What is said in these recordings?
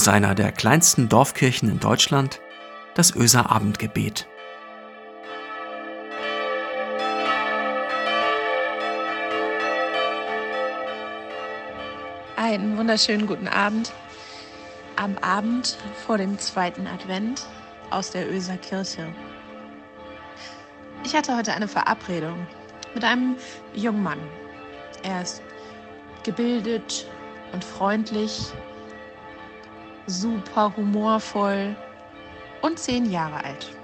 aus einer der kleinsten Dorfkirchen in Deutschland, das Öser Abendgebet. Einen wunderschönen guten Abend. Am Abend vor dem zweiten Advent aus der Öser Kirche. Ich hatte heute eine Verabredung mit einem jungen Mann. Er ist gebildet und freundlich, super humorvoll und zehn Jahre alt.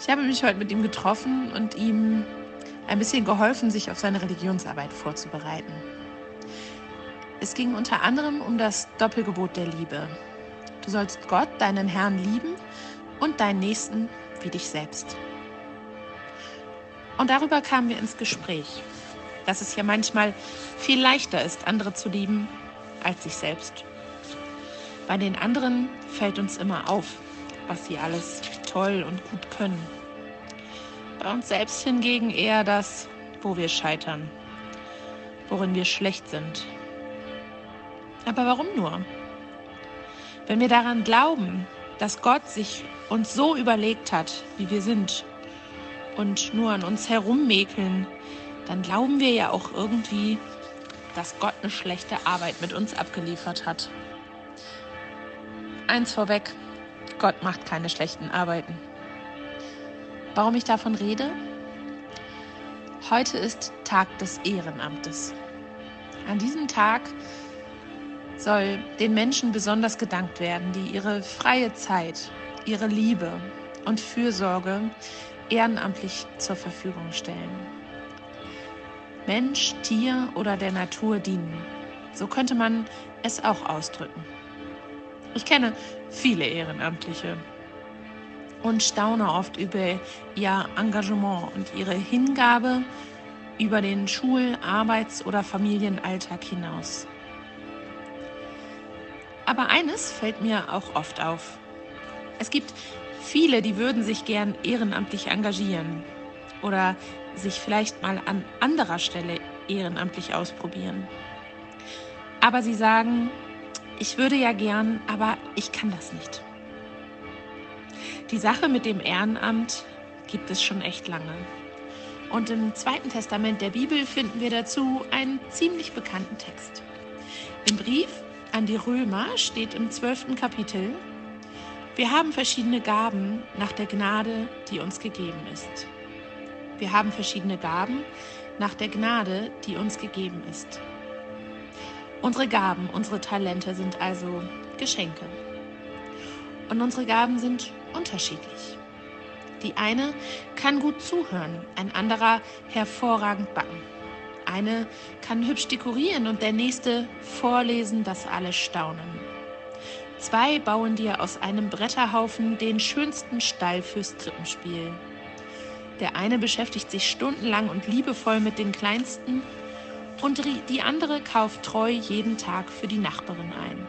Ich habe mich heute mit ihm getroffen und ihm ein bisschen geholfen, sich auf seine Religionsarbeit vorzubereiten. Es ging unter anderem um das Doppelgebot der Liebe. Du sollst Gott, deinen Herrn, lieben und deinen Nächsten wie dich selbst. Und darüber kamen wir ins Gespräch, dass es ja manchmal viel leichter ist, andere zu lieben als sich selbst. Bei den anderen fällt uns immer auf, was sie alles toll und gut können. Bei uns selbst hingegen eher das, wo wir scheitern, worin wir schlecht sind. Aber warum nur? Wenn wir daran glauben, dass Gott sich uns so überlegt hat, wie wir sind, und nur an uns herummäkeln, dann glauben wir ja auch irgendwie, dass Gott eine schlechte Arbeit mit uns abgeliefert hat. Eins vorweg, Gott macht keine schlechten Arbeiten. Warum ich davon rede? Heute ist Tag des Ehrenamtes. An diesem Tag soll den Menschen besonders gedankt werden, die ihre freie Zeit, ihre Liebe und Fürsorge ehrenamtlich zur Verfügung stellen. Mensch, Tier oder der Natur dienen. So könnte man es auch ausdrücken. Ich kenne viele Ehrenamtliche und staune oft über ihr Engagement und ihre Hingabe über den Schul-, Arbeits- oder Familienalltag hinaus. Aber eines fällt mir auch oft auf. Es gibt Viele, die würden sich gern ehrenamtlich engagieren oder sich vielleicht mal an anderer Stelle ehrenamtlich ausprobieren. Aber sie sagen, ich würde ja gern, aber ich kann das nicht. Die Sache mit dem Ehrenamt gibt es schon echt lange. Und im Zweiten Testament der Bibel finden wir dazu einen ziemlich bekannten Text. Im Brief an die Römer steht im zwölften Kapitel, wir haben verschiedene Gaben nach der Gnade, die uns gegeben ist. Wir haben verschiedene Gaben nach der Gnade, die uns gegeben ist. Unsere Gaben, unsere Talente sind also Geschenke. Und unsere Gaben sind unterschiedlich. Die eine kann gut zuhören, ein anderer hervorragend backen. Eine kann hübsch dekorieren und der nächste vorlesen, dass alle staunen. Zwei bauen dir aus einem Bretterhaufen den schönsten Stall fürs Krippenspiel. Der eine beschäftigt sich stundenlang und liebevoll mit den Kleinsten und die andere kauft treu jeden Tag für die Nachbarin ein.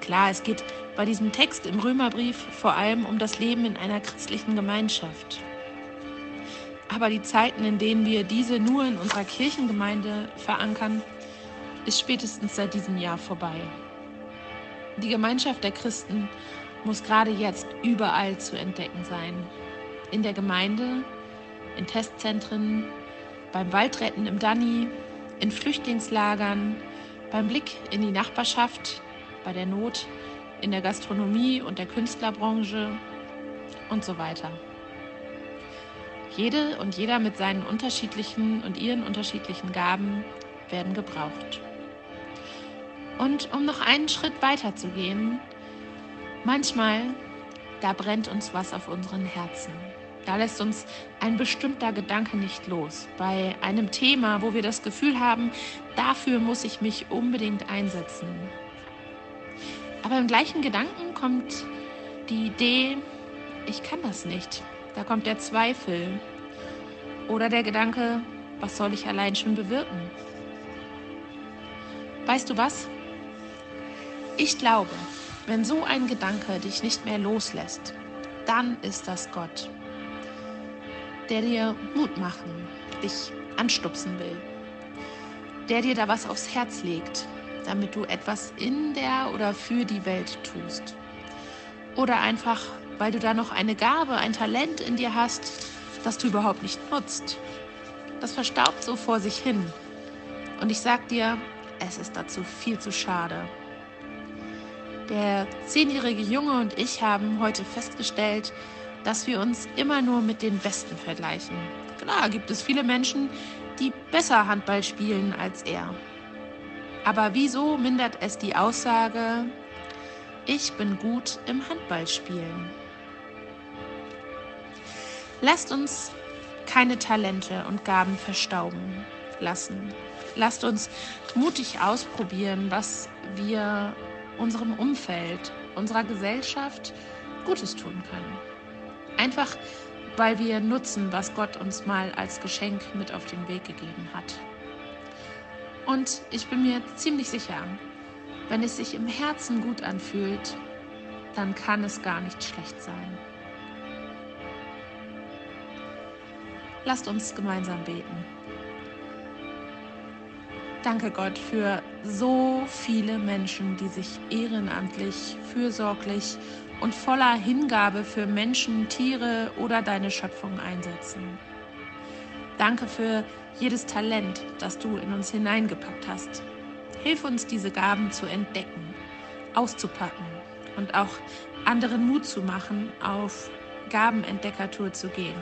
Klar, es geht bei diesem Text im Römerbrief vor allem um das Leben in einer christlichen Gemeinschaft. Aber die Zeiten, in denen wir diese nur in unserer Kirchengemeinde verankern, ist spätestens seit diesem Jahr vorbei. Die Gemeinschaft der Christen muss gerade jetzt überall zu entdecken sein. In der Gemeinde, in Testzentren, beim Waldretten im Danny, in Flüchtlingslagern, beim Blick in die Nachbarschaft, bei der Not, in der Gastronomie und der Künstlerbranche und so weiter. Jede und jeder mit seinen unterschiedlichen und ihren unterschiedlichen Gaben werden gebraucht. Und um noch einen Schritt weiter zu gehen, manchmal, da brennt uns was auf unseren Herzen. Da lässt uns ein bestimmter Gedanke nicht los. Bei einem Thema, wo wir das Gefühl haben, dafür muss ich mich unbedingt einsetzen. Aber im gleichen Gedanken kommt die Idee, ich kann das nicht. Da kommt der Zweifel oder der Gedanke, was soll ich allein schon bewirken? Weißt du was? Ich glaube, wenn so ein Gedanke dich nicht mehr loslässt, dann ist das Gott, der dir Mut machen, dich anstupsen will, der dir da was aufs Herz legt, damit du etwas in der oder für die Welt tust. Oder einfach, weil du da noch eine Gabe, ein Talent in dir hast, das du überhaupt nicht nutzt. Das verstaubt so vor sich hin. Und ich sag dir, es ist dazu viel zu schade. Der zehnjährige Junge und ich haben heute festgestellt, dass wir uns immer nur mit den Besten vergleichen. Klar gibt es viele Menschen, die besser Handball spielen als er. Aber wieso mindert es die Aussage, ich bin gut im Handballspielen? Lasst uns keine Talente und Gaben verstauben lassen. Lasst uns mutig ausprobieren, was wir unserem Umfeld, unserer Gesellschaft Gutes tun können. Einfach weil wir nutzen, was Gott uns mal als Geschenk mit auf den Weg gegeben hat. Und ich bin mir ziemlich sicher, wenn es sich im Herzen gut anfühlt, dann kann es gar nicht schlecht sein. Lasst uns gemeinsam beten. Danke Gott für so viele Menschen, die sich ehrenamtlich, fürsorglich und voller Hingabe für Menschen, Tiere oder deine Schöpfung einsetzen. Danke für jedes Talent, das du in uns hineingepackt hast. Hilf uns, diese Gaben zu entdecken, auszupacken und auch anderen Mut zu machen, auf Gabenentdeckertour zu gehen.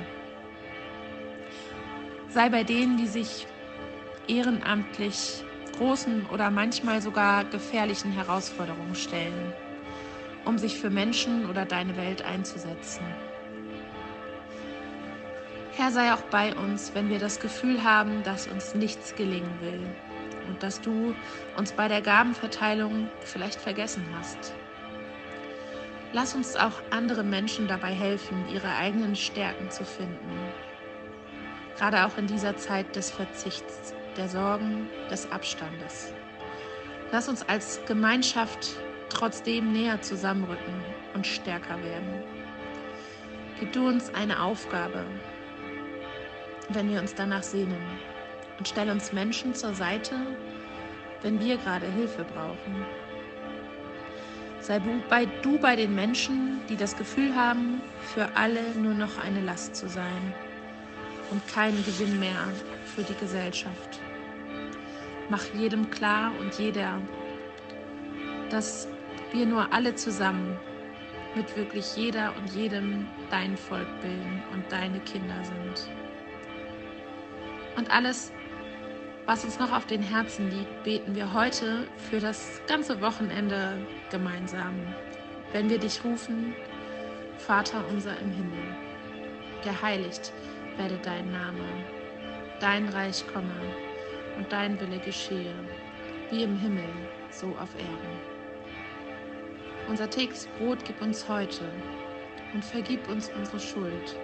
Sei bei denen, die sich ehrenamtlich großen oder manchmal sogar gefährlichen Herausforderungen stellen, um sich für Menschen oder deine Welt einzusetzen. Herr, sei auch bei uns, wenn wir das Gefühl haben, dass uns nichts gelingen will und dass du uns bei der Gabenverteilung vielleicht vergessen hast. Lass uns auch andere Menschen dabei helfen, ihre eigenen Stärken zu finden. Gerade auch in dieser Zeit des Verzichts der Sorgen, des Abstandes. Lass uns als Gemeinschaft trotzdem näher zusammenrücken und stärker werden. Gib du uns eine Aufgabe, wenn wir uns danach sehnen. Und stell uns Menschen zur Seite, wenn wir gerade Hilfe brauchen. Sei du bei, du bei den Menschen, die das Gefühl haben, für alle nur noch eine Last zu sein und kein Gewinn mehr für die Gesellschaft. Mach jedem klar und jeder, dass wir nur alle zusammen mit wirklich jeder und jedem dein Volk bilden und deine Kinder sind. Und alles, was uns noch auf den Herzen liegt, beten wir heute für das ganze Wochenende gemeinsam. Wenn wir dich rufen, Vater unser im Himmel, geheiligt werde dein Name, dein Reich komme und dein Wille geschehe, wie im Himmel, so auf Erden. Unser tägliches Brot gib uns heute und vergib uns unsere Schuld,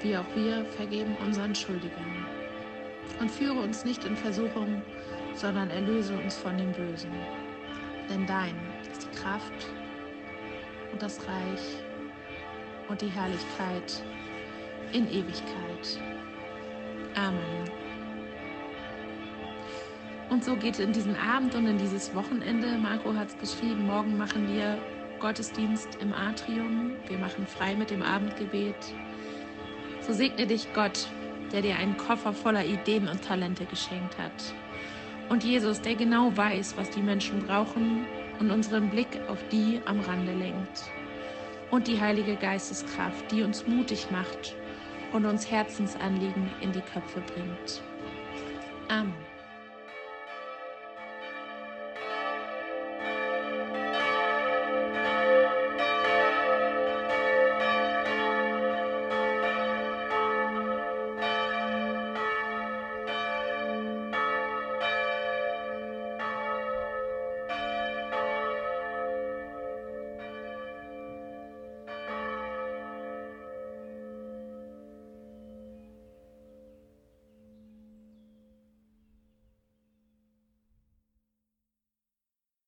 wie auch wir vergeben unseren Schuldigen. Und führe uns nicht in Versuchung, sondern erlöse uns von dem Bösen. Denn dein ist die Kraft und das Reich und die Herrlichkeit in Ewigkeit. Amen. Und so geht in diesen Abend und in dieses Wochenende. Marco hat es geschrieben, morgen machen wir Gottesdienst im Atrium. Wir machen frei mit dem Abendgebet. So segne dich Gott, der dir einen Koffer voller Ideen und Talente geschenkt hat. Und Jesus, der genau weiß, was die Menschen brauchen und unseren Blick auf die am Rande lenkt. Und die Heilige Geisteskraft, die uns mutig macht und uns Herzensanliegen in die Köpfe bringt. Amen.